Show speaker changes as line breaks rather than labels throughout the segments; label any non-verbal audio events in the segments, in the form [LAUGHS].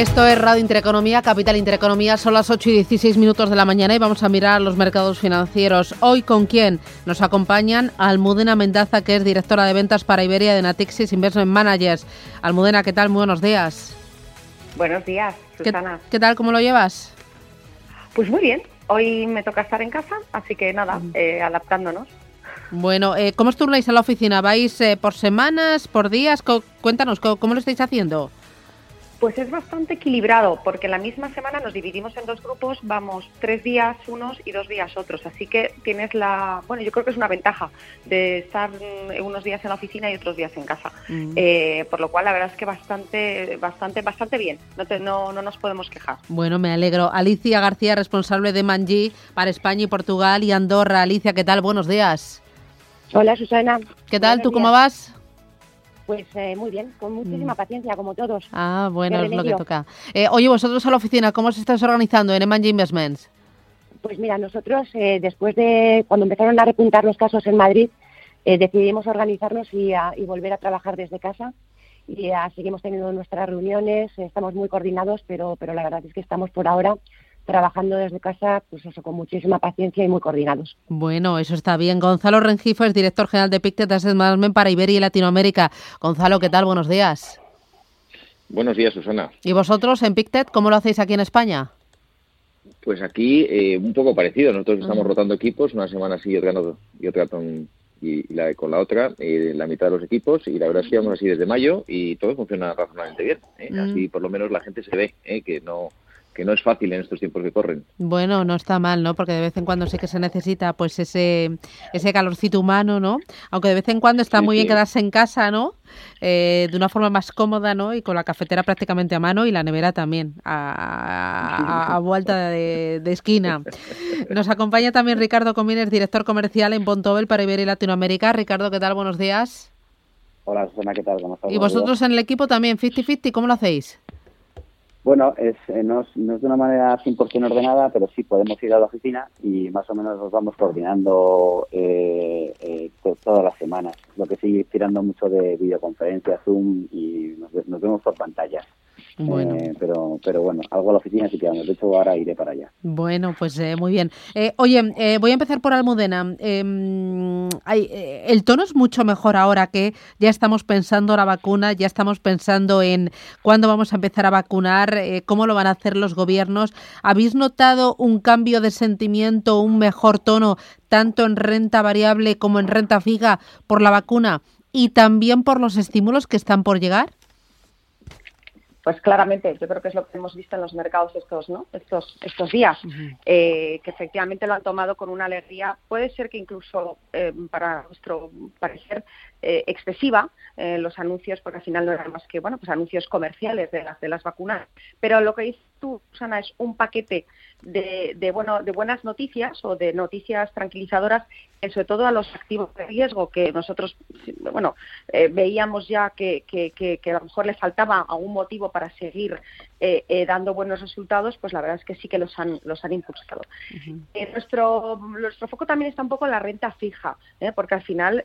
Esto es Radio Intereconomía, Capital Intereconomía. Son las 8 y 16 minutos de la mañana y vamos a mirar los mercados financieros. Hoy, ¿con quién? Nos acompañan Almudena Mendaza, que es directora de ventas para Iberia de Natixis Investment Managers. Almudena, ¿qué tal? Muy buenos días.
Buenos días, Susana.
¿Qué, tal? ¿Cómo lo llevas?
Pues muy bien. Hoy me toca estar en casa, así que nada, eh, adaptándonos.
Bueno, eh, ¿cómo os turnáis a la oficina? ¿Vais eh, por semanas, por días? cuéntanos, ¿cómo lo estáis haciendo?
Pues es bastante equilibrado, porque la misma semana nos dividimos en dos grupos, vamos tres días unos y dos días otros. Así que tienes la, bueno, yo creo que es una ventaja de estar mm, unos días en la oficina y otros días en casa. Mm. Eh, por lo cual, la verdad es que bastante, bastante, bastante bien. No, no, no nos podemos quejar.
Bueno, me alegro. Alicia García, responsable de Manji para España y Portugal y Andorra. Alicia, ¿qué tal? Buenos días.
Hola, Susana.
¿Qué tal? ¿Tú cómo vas?
Pues eh, muy bien, con muchísima mm. paciencia, como todos.
Ah, bueno, es lo que toca. Eh, oye, vosotros a la oficina, ¿cómo os estáis organizando en Emanji Investments?
Pues mira, nosotros eh, después de cuando empezaron a repuntar los casos en Madrid, decidimos organizarnos y, volver a trabajar desde casa. Y seguimos teniendo nuestras reuniones, estamos muy coordinados, pero, pero la verdad es que estamos por ahora trabajando desde casa, pues eso, con muchísima paciencia y muy coordinados.
Bueno, eso está bien. Gonzalo Rengifo es director general de Pictet Asset Management para Iberia y Latinoamérica. Gonzalo, ¿qué tal? Buenos días.
Buenos días, Susana.
¿Y vosotros en Pictet cómo lo hacéis aquí en España?
Pues aquí eh, un poco parecido. Nosotros estamos rotando equipos, una semana sí y otra, y otra con, y, la, con la otra, eh, la mitad de los equipos. Y la verdad es que vamos así desde mayo y todo funciona razonablemente bien. ¿eh? Así por lo menos la gente se ve que no que no es fácil en estos tiempos que corren.
Bueno, no está mal, ¿no? Porque de vez en cuando sí que se necesita pues ese ese calorcito humano, ¿no? Aunque de vez en cuando está muy bien quedarse en casa, ¿no? Eh, de una forma más cómoda, ¿no? Y con la cafetera prácticamente a mano y la nevera también, a, vuelta de, esquina. Nos acompaña también Ricardo Comines, director comercial en Pontobel para Iberia y Latinoamérica. Ricardo, ¿qué tal? Buenos días.
Hola, Susana, ¿qué tal? ¿Cómo estás?
Y vosotros en el equipo también, 50-50, ¿cómo lo hacéis?
Bueno, es, eh, no, es, no, es, de una manera 100% ordenada, pero sí podemos ir a la oficina y más o menos nos vamos coordinando eh, eh, todas las semanas. Lo que sigue tirando mucho de videoconferencia, Zoom y nos, vemos por pantallas. Bueno. pero, pero bueno, algo a la oficina sí que vamos. De hecho, ahora iré para allá.
Bueno, pues muy bien. oye, voy a empezar por Almudena. Em, el tono es mucho mejor ahora que ya estamos pensando en la vacuna, ya estamos pensando en cuándo vamos a empezar a vacunar eh, cómo lo van a hacer los gobiernos. ¿Habéis notado un cambio de sentimiento, un mejor tono, tanto en renta variable como en renta fija por la vacuna y también por los estímulos que están por llegar?
Pues claramente, yo creo que es lo que hemos visto en los mercados estos, ¿no? estos, estos días, eh, que efectivamente lo han tomado con una alegría, puede ser que incluso eh, para nuestro parecer excesiva, eh, los anuncios, porque al final no eran más que bueno, pues anuncios comerciales de las de las vacunas. Pero lo que dices tú, Susana, es un paquete de, de, bueno, de buenas noticias o de noticias tranquilizadoras, sobre todo a los activos de riesgo que nosotros bueno eh, veíamos ya que, que, que, a lo mejor le faltaba algún motivo para seguir eh, eh, dando buenos resultados, pues la verdad es que sí que los han, los han impulsado. nuestro, nuestro foco también está un poco en la renta fija, porque al final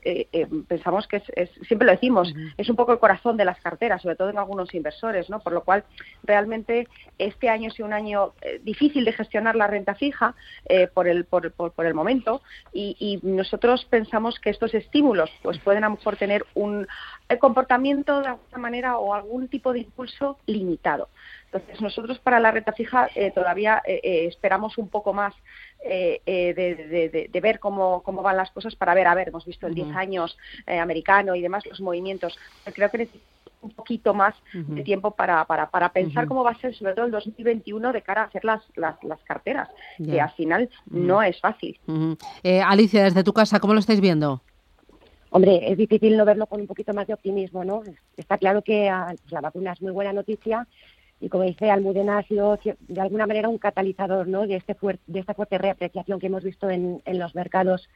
pensamos que es, siempre lo decimos, es un poco el corazón de las carteras, sobre todo en algunos inversores, ¿no? por lo cual realmente este año ha sido un año difícil de gestionar la renta fija eh, por, el, por, por, el momento y, nosotros pensamos que estos estímulos pues pueden a lo mejor tener un eh, comportamiento de alguna manera o algún tipo de impulso limitado. Entonces nosotros para la renta fija eh, todavía esperamos un poco más de, de, ver cómo, cómo van las cosas para ver, a ver, hemos visto el 10 años americano y demás, los movimientos. Creo que necesitamos un poquito más de tiempo para, para, para pensar cómo va a ser sobre todo el 2021 de cara a hacer las, las, las carteras, que al final no es fácil.
Eh, Alicia, desde tu casa, ¿cómo lo estáis viendo?
Hombre, es difícil no verlo con un poquito más de optimismo, ¿no? Está claro que ah, pues la vacuna es muy buena noticia, y como dice Almudena ha sido de alguna manera un catalizador ¿no? de, este de esta fuerte reapreciación que hemos visto en, los mercados.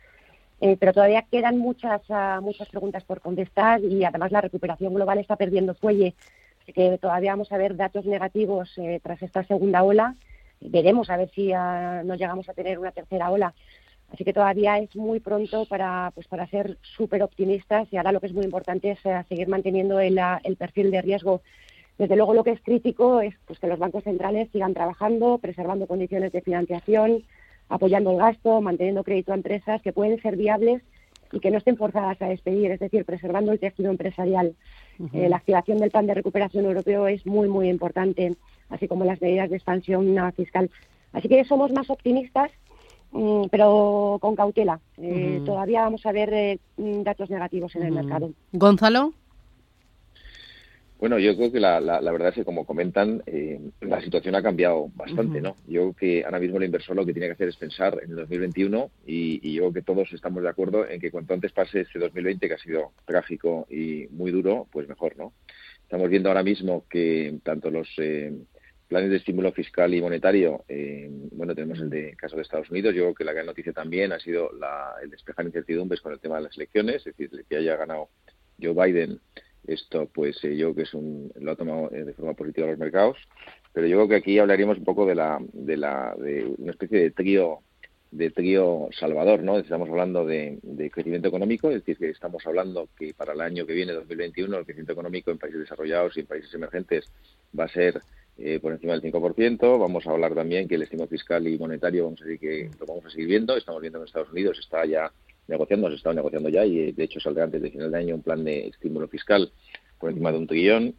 Eh, pero todavía quedan muchas, ah, muchas preguntas por contestar y además la recuperación global está perdiendo fuelle. Así que todavía vamos a ver datos negativos eh, tras esta segunda ola. Veremos a ver si uh, nos llegamos a tener una tercera ola. Así que todavía es muy pronto para, pues, para ser súper optimistas y ahora lo que es muy importante es eh, seguir manteniendo el, el perfil de riesgo desde luego lo que es crítico es pues, que los bancos centrales sigan trabajando, preservando condiciones de financiación, apoyando el gasto, manteniendo crédito a empresas que pueden ser viables y que no estén forzadas a despedir, es decir, preservando el tejido empresarial. Eh, la activación del plan de recuperación europeo es muy, muy importante, así como las medidas de expansión fiscal. Así que somos más optimistas, mm, pero con cautela. Eh, todavía vamos a ver eh, datos negativos en el mercado.
Gonzalo.
Bueno, yo creo que la, la, verdad es que, como comentan, eh, la situación ha cambiado bastante, ¿no? Yo creo que ahora mismo el inversor lo que tiene que hacer es pensar en el 2021 y, y, yo creo que todos estamos de acuerdo en que cuanto antes pase este 2020, que ha sido trágico y muy duro, pues mejor, ¿no? Estamos viendo ahora mismo que tanto los eh, planes de estímulo fiscal y monetario, eh, bueno, tenemos el de caso de Estados Unidos, yo creo que la gran noticia también ha sido la, el despejar incertidumbres con el tema de las elecciones, es decir, que haya ganado Joe Biden esto, pues eh, yo creo que es un, lo ha tomado eh, de forma positiva los mercados, pero yo creo que aquí hablaríamos un poco de la, de la, de una especie de trío, de trío salvador, ¿no? Estamos hablando de, crecimiento económico, es decir, que estamos hablando que para el año que viene, 2021, el crecimiento económico en países desarrollados y en países emergentes va a ser eh, por encima del 5%. Vamos a hablar también que el estímulo fiscal y monetario, vamos a decir que lo vamos a seguir viendo. Estamos viendo en Estados Unidos está ya negociando, se está negociando ya y de hecho saldrá antes de final de año un plan de estímulo fiscal por encima de un trillón.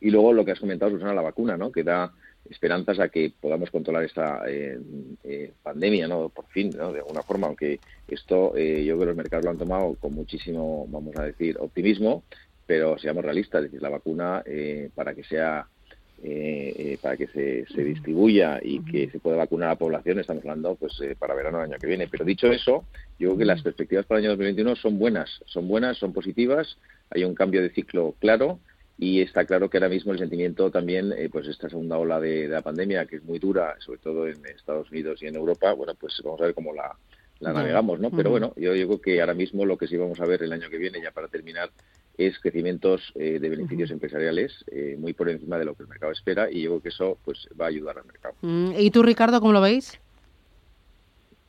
Y luego lo que has comentado, Susana, la vacuna, ¿no? Que da esperanzas a que podamos controlar esta eh, eh, pandemia, ¿no? Por fin. De alguna forma, aunque esto eh, yo creo que los mercados lo han tomado con muchísimo, vamos a decir, optimismo, pero seamos realistas, es decir, la vacuna para que sea eh, para que se, se, distribuya y que se pueda vacunar a la población, estamos hablando pues eh, para verano del año que viene. Pero dicho eso, yo creo que las perspectivas para el año 2021 son buenas, son buenas, son positivas, hay un cambio de ciclo claro y está claro que ahora mismo el sentimiento también, eh, pues esta segunda ola de, la pandemia, que es muy dura, sobre todo en Estados Unidos y en Europa, bueno, pues vamos a ver cómo la, la navegamos, ¿no? Pero bueno, yo digo que ahora mismo lo que sí vamos a ver el año que viene, ya para terminar, es crecimientos eh, de beneficios empresariales eh, muy por encima de lo que el mercado espera y yo creo que eso pues va a ayudar al mercado.
Mm, ¿Y tú, Ricardo, cómo lo veis?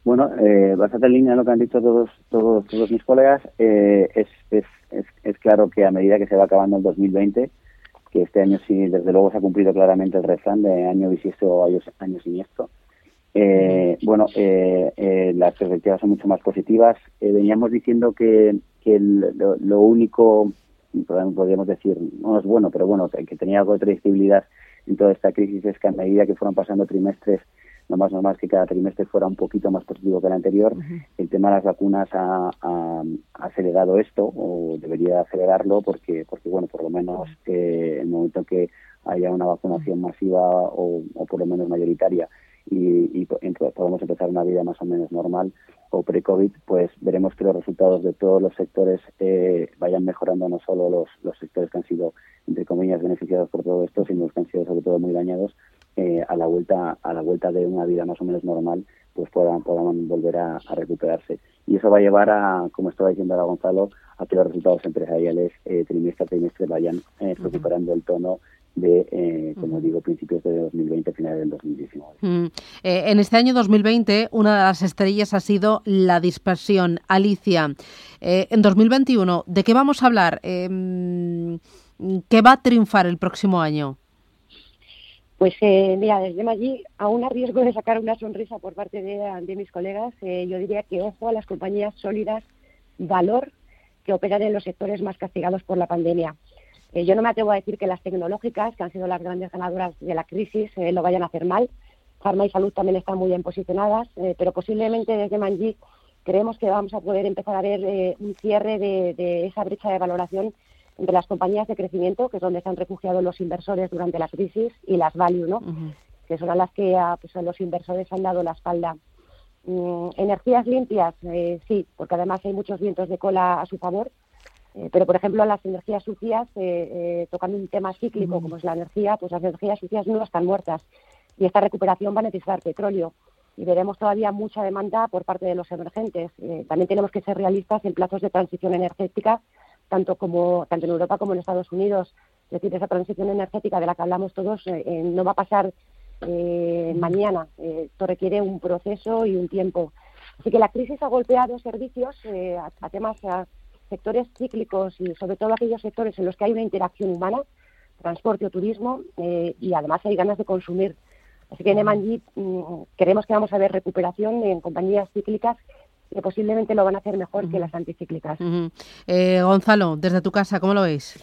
Bueno, eh, bastante en línea de lo que han dicho todos todos, todos mis colegas, eh, es, es, es, claro que a medida que se va acabando el 2020, que este año sí, desde luego se ha cumplido claramente el refrán de año bisiesto o año, año siniestro, eh, bueno, eh, eh, las perspectivas son mucho más positivas. veníamos diciendo que, que lo, único, podríamos decir, no es bueno, pero bueno, que, tenía algo de predictibilidad en toda esta crisis es que a medida que fueron pasando trimestres, lo más normal es que cada trimestre fuera un poquito más positivo que el anterior. El tema de las vacunas ha, acelerado esto, o debería acelerarlo, porque, porque bueno, por lo menos en el momento que haya una vacunación masiva o, o por lo menos mayoritaria, y, y podemos empezar una vida más o menos normal o pre-COVID, pues veremos que los resultados de todos los sectores eh, vayan mejorando, no solo los, los sectores que han sido, entre comillas, beneficiados por todo esto, sino los que han sido sobre todo muy dañados, eh, a la vuelta a la vuelta de una vida más o menos normal, pues puedan, puedan volver a, recuperarse. Y eso va a llevar a, como estaba diciendo ahora Gonzalo, a que los resultados empresariales eh, trimestre a trimestre vayan eh, recuperando el tono de, eh, como digo, principios de 2020, finales del 2019.
Mm. Eh, en este año 2020, una de las estrellas ha sido la dispersión. Alicia, eh, en 2021, ¿de qué vamos a hablar? Em, ¿Qué va a triunfar el próximo año?
Pues mira, desde allí, aún a riesgo de sacar una sonrisa por parte de, de mis colegas, yo diría que ojo a las compañías sólidas, valor, que operan en los sectores más castigados por la pandemia. Eh, yo no me atrevo a decir que las tecnológicas, que han sido las grandes ganadoras de la crisis, eh, lo vayan a hacer mal. Pharma y salud también están muy bien posicionadas, eh, pero posiblemente desde Manji creemos que vamos a poder empezar a ver un cierre de, esa brecha de valoración entre las compañías de crecimiento, que es donde se han refugiado los inversores durante la crisis, y las value, ¿no? que son las que pues, los inversores han dado la espalda. Mm, energías limpias, sí, porque además hay muchos vientos de cola a su favor Eh, pero, por ejemplo, las energías sucias, tocando un tema cíclico como es la energía, pues las energías sucias no están muertas y esta recuperación va a necesitar petróleo y veremos todavía mucha demanda por parte de los emergentes. también tenemos que ser realistas en plazos de transición energética, tanto, como, tanto en Europa como en Estados Unidos. Es decir, esa transición energética de la que hablamos todos no va a pasar eh, mañana. Eh, esto requiere un proceso y un tiempo. Así que la crisis ha golpeado servicios eh, a, temas, a sectores cíclicos y sobre todo aquellos sectores en los que hay una interacción humana, transporte o turismo, y además hay ganas de consumir. Así que en Emanji mm, creemos que vamos a ver recuperación en compañías cíclicas que posiblemente lo van a hacer mejor que las anticíclicas.
Gonzalo, desde tu casa, ¿cómo lo veis?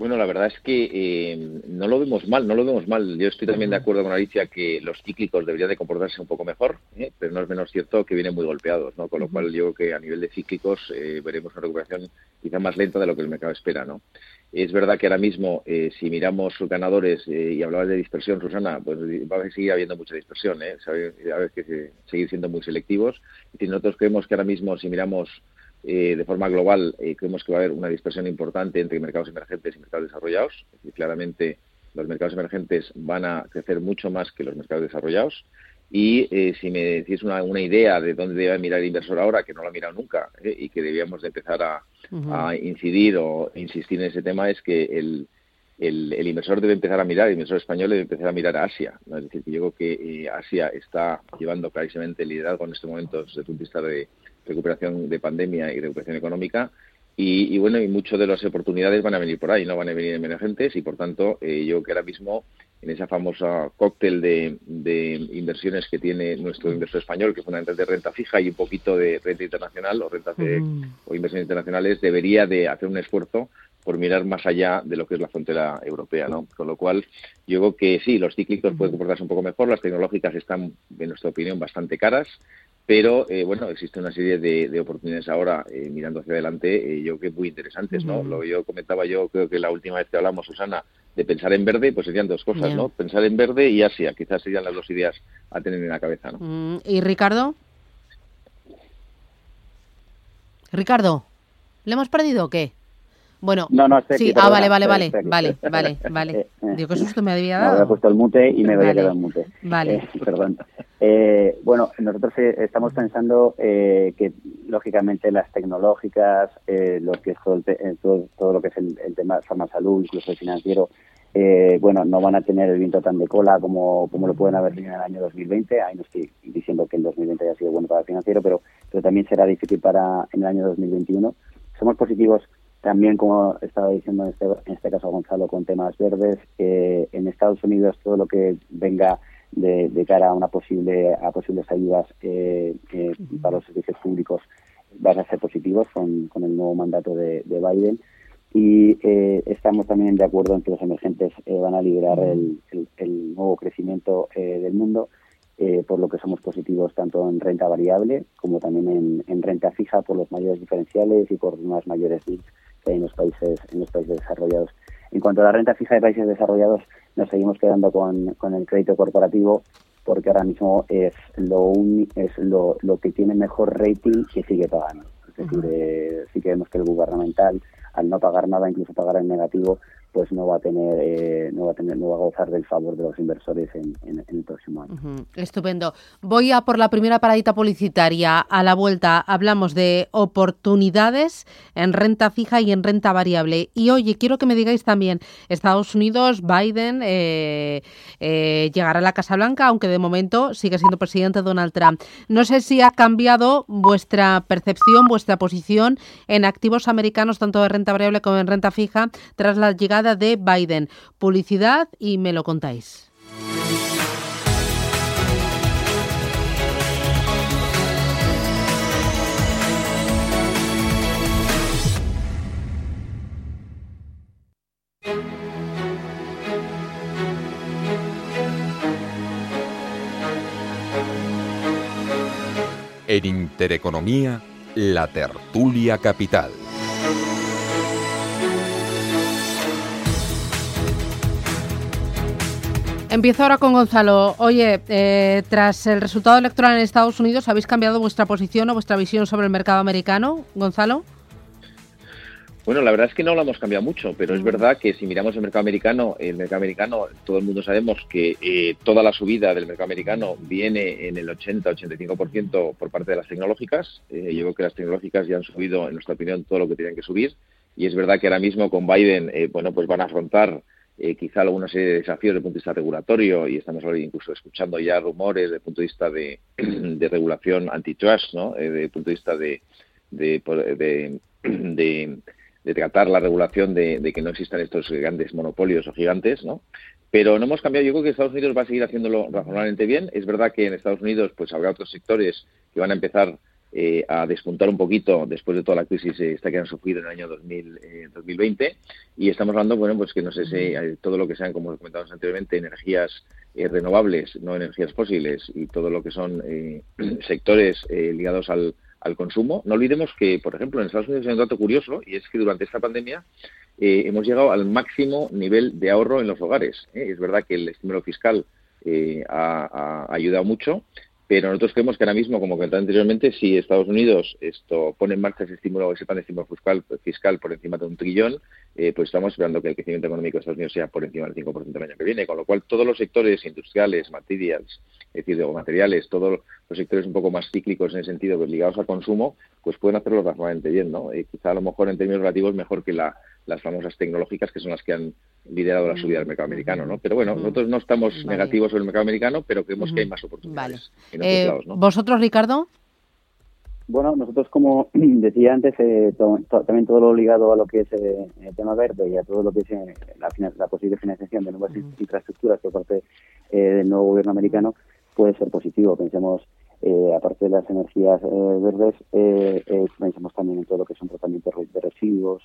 Bueno, la verdad es que eh, no lo vemos mal, no lo vemos mal. Yo estoy también de acuerdo con Alicia que los cíclicos deberían de comportarse un poco mejor, ¿eh? pero no es menos cierto que vienen muy golpeados, ¿no? Con lo cual yo creo que a nivel de cíclicos eh, veremos una recuperación quizá más lenta de lo que el mercado espera, ¿no? Es verdad que ahora mismo, si miramos ganadores y hablabas de dispersión, Susana, pues va a seguir habiendo mucha dispersión, ¿eh? Ver que seguir siendo muy selectivos. Y nosotros creemos que ahora mismo, si miramos eh, de forma global eh, creemos que va a haber una dispersión importante entre mercados emergentes y mercados desarrollados. y claramente los mercados emergentes van a crecer mucho más que los mercados desarrollados. Y eh, si me decís una, una, idea de dónde debe mirar el inversor ahora, que no lo ha mirado nunca y que debíamos de empezar a, a, incidir o insistir en ese tema, es que el, el, el, inversor debe empezar a mirar, el inversor español debe empezar a mirar a Asia. ¿no? Es decir, que yo creo que Asia está llevando clarísimamente el liderazgo en este momento desde el punto de vista de, recuperación de pandemia y recuperación económica. Y, bueno, y muchas de las oportunidades van a venir por ahí, no van a venir emergentes. Y por tanto eh, yo que ahora mismo en esa famosa cóctel de, inversiones que tiene nuestro inversor español, que fundamentalmente de renta fija y un poquito de renta internacional o rentas de, o inversiones internacionales, debería de hacer un esfuerzo por mirar más allá de lo que es la frontera europea, ¿no? Con lo cual, yo creo que sí, los cíclicos pueden comportarse un poco mejor, las tecnológicas están, en nuestra opinión, bastante caras, pero eh, bueno, existe una serie de, oportunidades ahora eh, mirando hacia adelante, eh, yo creo que muy interesantes, ¿no? Lo yo comentaba yo, creo que la última vez que hablamos, Susana, de pensar en verde, pues serían dos cosas, ¿no? Pensar en verde y Asia, quizás serían las dos ideas a tener en la cabeza, ¿no?
Mm, ¿Y Ricardo? Ricardo, ¿le hemos perdido o qué? Bueno,
no, no,
sí, ah, vale, vale, vale, vale, [LAUGHS] vale, vale. Digo, ¿qué susto me había dado?
Me había puesto el mute y me había quedado en mute.
Vale.
perdón. Eh, bueno, nosotros eh, estamos pensando eh, que, lógicamente, las tecnológicas, lo que es todo, todo, lo que es el, tema de salud, incluso el financiero, bueno, no van a tener el viento tan de cola como, como lo pueden haber tenido en el año 2020. Ahí no estoy diciendo que el 2020 haya sido bueno para el financiero, pero, pero también será difícil para en el año 2021. Somos positivos también, como estaba diciendo en este, en este caso Gonzalo, con temas verdes. en Estados Unidos todo lo que venga de, cara a una posible a posibles ayudas eh, eh, para los servicios públicos van a ser positivos con, con el nuevo mandato de, Biden y eh, estamos también de acuerdo en que los emergentes van a liderar el, el, nuevo crecimiento del mundo por lo que somos positivos tanto en renta variable como también en, en, renta fija por los mayores diferenciales y por unas mayores bits en los países en los países desarrollados en cuanto a la renta fija de países desarrollados nos seguimos quedando con, con el crédito corporativo porque ahora mismo es lo es lo, lo que tiene mejor rating que sigue pagando. Es decir, eh, sí que vemos que el gubernamental, al no pagar nada, incluso pagar en negativo, pues no va a tener eh, no va a tener no va a gozar del favor de los inversores en, el próximo año.
Estupendo. Voy a por la primera paradita publicitaria. A la vuelta hablamos de oportunidades en renta fija y en renta variable. Y oye, quiero que me digáis también, Estados Unidos, Biden eh, eh, llegará a la Casa Blanca, aunque de momento sigue siendo presidente Donald Trump. No sé si ha cambiado vuestra percepción, vuestra posición en activos americanos, tanto de renta variable como en renta fija, tras la llegada de Biden. Publicidad y me lo contáis.
En Intereconomía, la tertulia capital.
Empiezo ahora con Gonzalo. Oye, eh, tras el resultado electoral en Estados Unidos, ¿habéis cambiado vuestra posición o vuestra visión sobre el mercado americano, Gonzalo?
Bueno, la verdad es que no lo hemos cambiado mucho, pero es mm. verdad que si miramos el mercado americano, el mercado americano, todo el mundo sabemos que eh, toda la subida del mercado americano viene en el 80-85% por parte de las tecnológicas. Eh, yo creo que las tecnológicas ya han subido, en nuestra opinión, todo lo que tenían que subir. Y es verdad que ahora mismo con Biden, eh, bueno, pues van a afrontar eh, quizá alguna serie de desafíos desde el punto de vista regulatorio y estamos incluso escuchando ya rumores desde el punto de vista de, [CLEARS THROAT] de regulación antitrust, ¿no? Eh, desde el punto de vista de, de, [CLEARS THROAT] de tratar la regulación de, que no existan estos grandes monopolios o gigantes, ¿no? Pero no hemos cambiado. Yo creo que Estados Unidos va a seguir haciéndolo razonablemente bien. Es verdad que en Estados Unidos pues habrá otros sectores que van a empezar eh, a despuntar un poquito después de toda la crisis eh, esta que han sufrido en el año 2020 eh, y estamos hablando bueno pues que no sé si todo lo que sean como comentábamos anteriormente energías renovables no energías fósiles y todo lo que son [CLEARS THROAT] sectores ligados al, al consumo. No olvidemos que por ejemplo en Estados Unidos hay un dato curioso y es que durante esta pandemia hemos llegado al máximo nivel de ahorro en los hogares es verdad que el estímulo fiscal ha, ha ayudado mucho pero nosotros creemos que ahora mismo, como comentaba anteriormente, si Estados Unidos esto pone en marcha ese estímulo, ese plan de estímulo fiscal, por encima de un trillón, eh, pues estamos esperando que el crecimiento económico de Estados Unidos sea por encima del 5% el año que viene, con lo cual todos los sectores industriales, materials, es decir, o materiales, todos los sectores un poco más cíclicos en ese sentido, pues ligados al consumo, pues pueden hacerlo razonablemente bien, ¿no? Y quizá a lo mejor en términos relativos mejor que la, las famosas tecnológicas que son las que han liderado la subida del mercado americano, ¿no? Pero bueno, nosotros no estamos negativos sobre el mercado americano, pero creemos que hay más oportunidades.
En eh, ¿Vosotros, Ricardo?
Bueno, nosotros, como [CLEARS THROAT] decía antes, eh, también todo lo ligado a lo que es eh, el tema verde y a todo lo que es la, posible financiación de nuevas infraestructuras por parte del nuevo gobierno americano puede ser positivo. Pensemos eh, aparte de las energías eh, verdes, eh, eh, pensamos también en todo lo que son tratamientos de residuos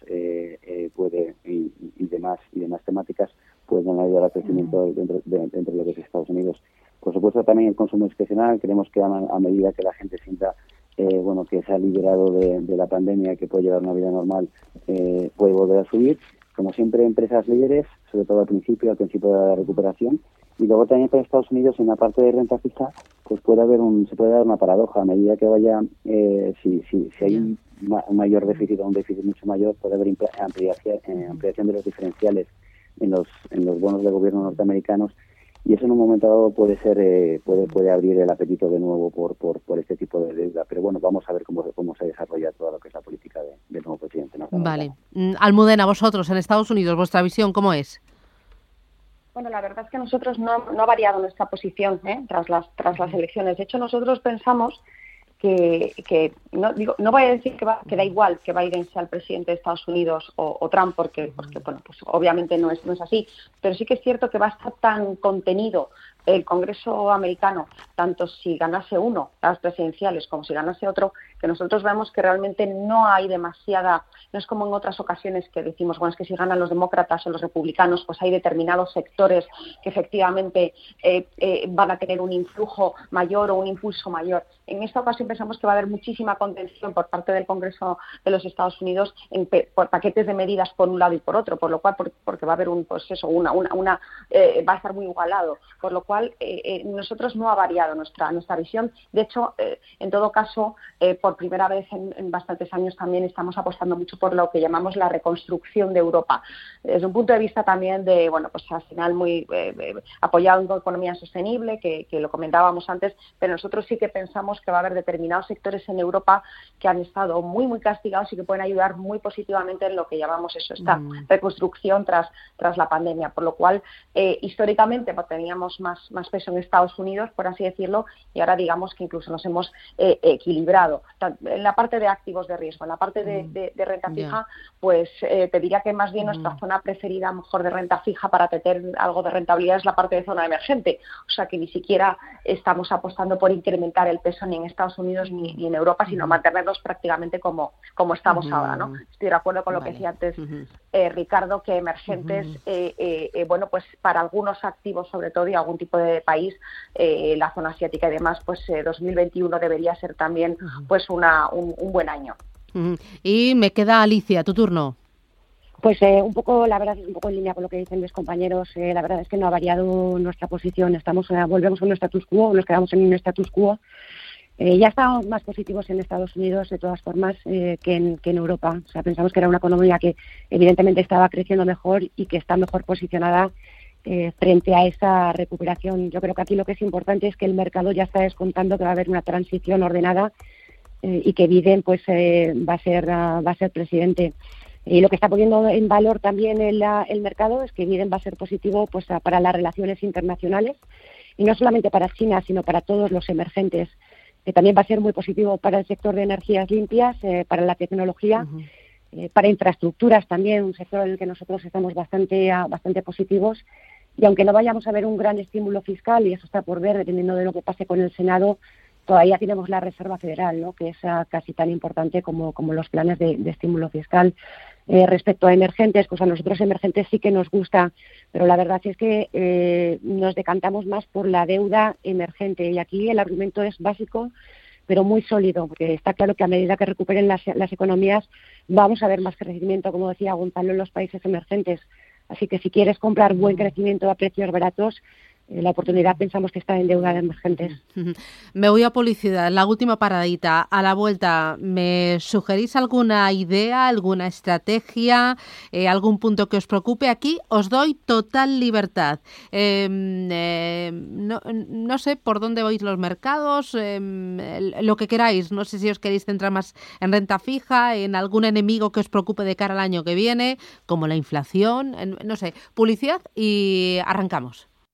puede y, demás y demás temáticas pueden ayudar al crecimiento dentro de, dentro de lo que es Estados Unidos. Por supuesto, también el consumo discrecional. Creemos que a, medida que la gente sienta bueno que se ha liberado de, la pandemia y que puede llevar una vida normal, puede volver a subir. Como siempre, empresas líderes, sobre todo al principio, al principio de la recuperación, y luego también para Estados Unidos en la parte de renta fija pues puede haber un se puede dar una paradoja. A medida que vaya eh, si, si, si hay un, mayor déficit o un déficit mucho mayor puede haber ampliación, eh, ampliación de los diferenciales en los en los bonos de gobierno norteamericanos. Y eso en un momento dado puede ser eh, puede puede abrir el apetito de nuevo por, por, por este tipo de deuda. Pero bueno vamos a ver cómo cómo se desarrolla todo lo que es la política de, del nuevo
vale. mm, Almudena vosotros en Estados Unidos vuestra visión cómo es
bueno, la verdad es que nosotros no, no ha variado nuestra posición ¿eh? tras, las, tras las elecciones. De hecho, nosotros pensamos que, que no, digo, no voy a decir que, que, da igual que Biden sea el presidente de Estados Unidos o, Trump, porque, porque bueno, pues obviamente no es, no es así, pero sí que es cierto que va a estar tan contenido el Congreso americano, tanto si ganase uno, las presidenciales, como si ganase otro, que nosotros vemos que realmente no hay demasiada, no es como en otras ocasiones que decimos, bueno, es que si ganan los demócratas o los republicanos, pues hay determinados sectores que efectivamente eh, eh, van a tener un influjo mayor o un impulso mayor. En esta ocasión pensamos que va a haber muchísima contención por parte del Congreso de los Estados Unidos en por paquetes de medidas por un lado y por otro, por lo cual, porque va a haber un, pues una, una, eh, va a estar muy igualado, por lo cual nosotros no ha variado nuestra, nuestra visión. De hecho, en todo caso, por primera vez en, bastantes años también estamos apostando mucho por lo que llamamos la reconstrucción de Europa. Desde un punto de vista también de, bueno, pues al final muy eh, eh, apoyado en economía sostenible, que, lo comentábamos antes, pero nosotros sí que pensamos que va a haber determinados sectores en Europa que han estado muy, muy castigados y que pueden ayudar muy positivamente en lo que llamamos eso, esta mm. reconstrucción tras, tras la pandemia. Por lo cual, eh, históricamente pues, teníamos más, más peso en Estados Unidos, por así decirlo, y ahora digamos que incluso nos hemos equilibrado en la parte de activos de riesgo, en la parte de, mm. renta fija, pues eh, te diría que más bien nuestra mm. zona preferida, mejor de renta fija para tener algo de rentabilidad es la parte de zona emergente. O sea que ni siquiera estamos apostando por incrementar el peso ni en Estados Unidos ni, en Europa, sino mantenerlos prácticamente como, como estamos ahora. ¿no? Estoy de acuerdo con lo que decía antes eh, Ricardo, que emergentes, eh, bueno, pues para algunos activos sobre todo y algún tipo de país, la zona asiática y demás, pues 2021 debería ser también pues un, buen año.
Y me queda Alicia, tu turno.
Pues eh, un poco, la verdad, un poco en línea con lo que dicen mis compañeros. Eh, la verdad es que no ha variado nuestra posición. Estamos, eh, volvemos a un status quo, nos quedamos en un status quo. Eh, ya estábamos más positivos en Estados Unidos, de todas formas, eh, que, en, Europa. O sea, pensamos que era una economía que evidentemente estaba creciendo mejor y que está mejor posicionada eh, frente a esa recuperación. Yo creo que aquí lo que es importante es que el mercado ya está descontando que va a haber una transición ordenada y que Biden pues va a ser va a ser presidente. Y lo que está poniendo en valor también el, el mercado es que Biden va a ser positivo pues para las relaciones internacionales y no solamente para China, sino para todos los emergentes que también va a ser muy positivo para el sector de energías limpias, eh, para la tecnología, eh, para infraestructuras también, un sector en el que nosotros estamos bastante, ah, bastante positivos. Y aunque no vayamos a ver un gran estímulo fiscal, y eso está por ver, dependiendo de lo que pase con el Senado, todavía tenemos la Reserva Federal, ¿no? que es ah, casi tan importante como, como los planes de, estímulo fiscal. Eh, respecto a emergentes, pues a nosotros emergentes sí que nos gusta, pero la verdad es que eh, nos decantamos más por la deuda emergente y aquí el argumento es básico pero muy sólido, porque está claro que a medida que recuperen las, las economías vamos a ver más crecimiento, como decía Gonzalo, en los países emergentes. Así que si quieres comprar buen crecimiento a precios baratos, la oportunidad pensamos que está en deuda de emergentes.
Me voy a publicidad, la última paradita. A la vuelta, ¿me sugerís alguna idea, alguna estrategia, eh, algún punto que os preocupe? Aquí os doy total libertad. Em, em, no, sé por dónde vais los mercados, em, lo que queráis. No sé si os queréis centrar más en renta fija, en algún enemigo que os preocupe de cara al año que viene, como la inflación, no sé. Publicidad y arrancamos.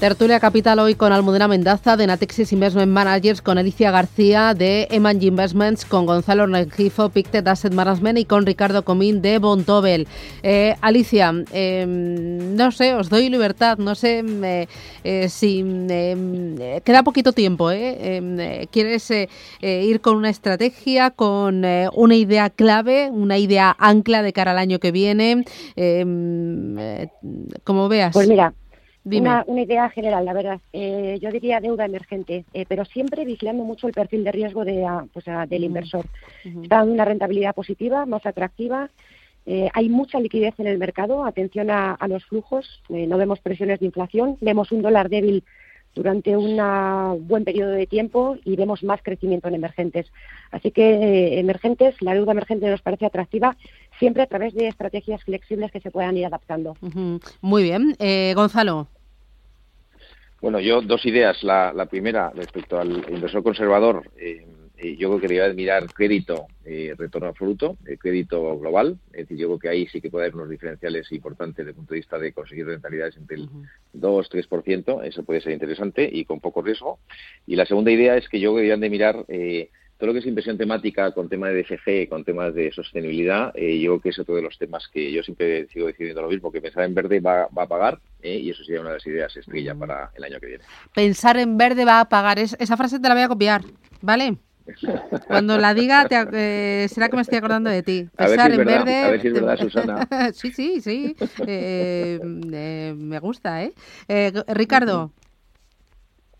Tertulia Capital hoy con Almudena Mendaza de Natexis Investment Managers, con Alicia García de Emangy Investments, con Gonzalo Rengifo, Pictet Asset Management y con Ricardo Comín de Bontobel. Eh, Alicia, em, no sé, os doy libertad, no sé em, eh, eh, si em, queda poquito tiempo. ¿Quieres ir con una estrategia, con una idea clave, una idea ancla de cara al año que viene? como veas.
Pues mira, una, idea general, la verdad. Eh, yo diría deuda emergente, eh, pero siempre vigilando mucho el perfil de riesgo de, ah, pues, ah, del inversor. Está dando una rentabilidad positiva, más atractiva. Eh, hay mucha liquidez en el mercado. Atención a, los flujos. no vemos presiones de inflación. Vemos un dólar débil durante un buen periodo de tiempo y vemos más crecimiento en emergentes. Así que emergentes, la deuda emergente nos parece atractiva siempre a través de estrategias flexibles que se puedan ir adaptando.
Muy bien. Gonzalo.
Bueno, yo dos ideas. La, primera, respecto al inversor conservador, eh, eh, yo creo que debería mirar crédito, eh, retorno absoluto, crédito global. Es decir, yo creo que ahí sí que puede haber unos diferenciales importantes desde el punto de vista de conseguir rentabilidades entre el 2-3%. Eso puede ser interesante y con poco riesgo. Y la segunda idea es que yo creo que deberían de mirar todo lo que es inversión temática con tema de DFG, con temas de sostenibilidad, eh, yo creo que es otro de los temas que yo siempre sigo decidiendo lo mismo, que pensar en verde va, a pagar eh, y eso sería una de las ideas estrella mm. para el año que viene.
Pensar en verde va a pagar, esa frase te la voy a copiar, ¿vale? [LAUGHS] Cuando la diga, eh, será que me estoy acordando de ti.
Pensar en verde. A ver si es verdad, Susana. [LAUGHS]
sí, sí, sí. me gusta, ¿eh? Ricardo.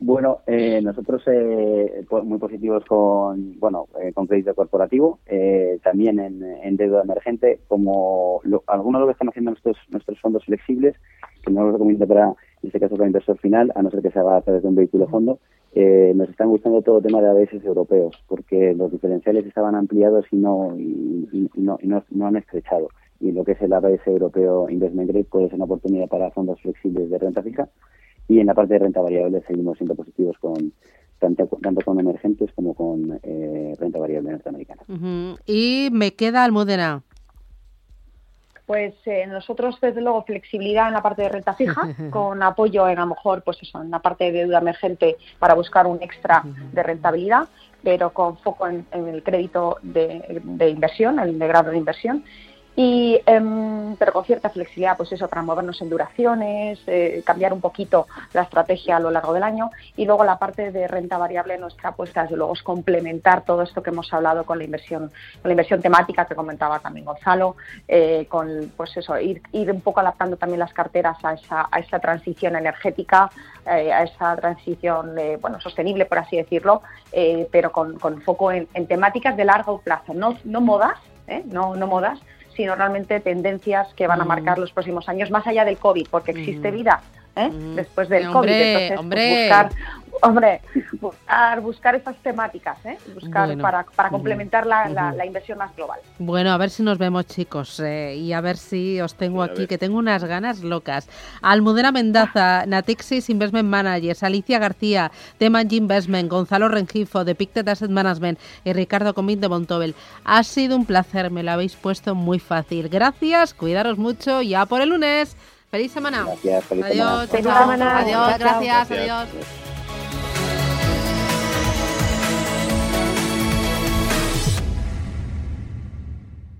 Bueno, eh, nosotros eh, muy positivos con bueno eh, con crédito corporativo, eh, también en, en, deuda emergente, como lo, algunos de lo que están haciendo nuestros nuestros fondos flexibles, que no los recomiendo para en este caso para inversor final, a no ser que se haga a través de un vehículo fondo, eh, nos están gustando todo el tema de ABS europeos, porque los diferenciales estaban ampliados y no y, no, y no, no han estrechado. Y lo que es el ABS europeo Investment Grade puede ser una oportunidad para fondos flexibles de renta fija y en la parte de renta variable seguimos siendo positivos con tanto, tanto con emergentes como con eh, renta variable norteamericana.
Y me queda Almudena.
Pues eh, nosotros, desde luego, flexibilidad en la parte de renta fija, [LAUGHS] con apoyo en a lo mejor, pues eso, en la parte de deuda emergente para buscar un extra de rentabilidad, pero con foco en, el crédito de, de inversión, el de grado de inversión y em, pero con cierta flexibilidad, pues eso, para movernos en duraciones, eh, cambiar un poquito la estrategia a lo largo del año. Y luego la parte de renta variable nuestra apuesta desde luego es complementar todo esto que hemos hablado con la inversión, con la inversión temática que comentaba también Gonzalo, eh, con pues eso, ir, ir un poco adaptando también las carteras a esa, a esa transición energética, eh, a esa transición bueno, sostenible, por así decirlo, pero con, con foco en, en, temáticas de largo plazo, no, no modas, no, no modas, sino realmente tendencias que van a mm. marcar los próximos años, más allá del COVID, porque existe mm. vida ¿eh? Mm. después del COVID. Entonces, pues,
hombre.
buscar, hombre, buscar, buscar esas temáticas, ¿eh? buscar para, para complementar la, la, inversión más global.
Bueno, a ver si nos vemos, chicos, eh, y a ver si os tengo aquí, que tengo unas ganas locas. Almudena Mendaza, Natixis Investment Managers, Alicia García, de Manji Investment, Gonzalo Rengifo, de Pictet Asset Management y Ricardo Comín de Montobel. Ha sido un placer, me lo habéis puesto muy fácil. Gracias, cuidaros mucho, ya por el lunes. Feliz semana.
Gracias, feliz
adiós,
semana.
Adiós, gracias, adiós.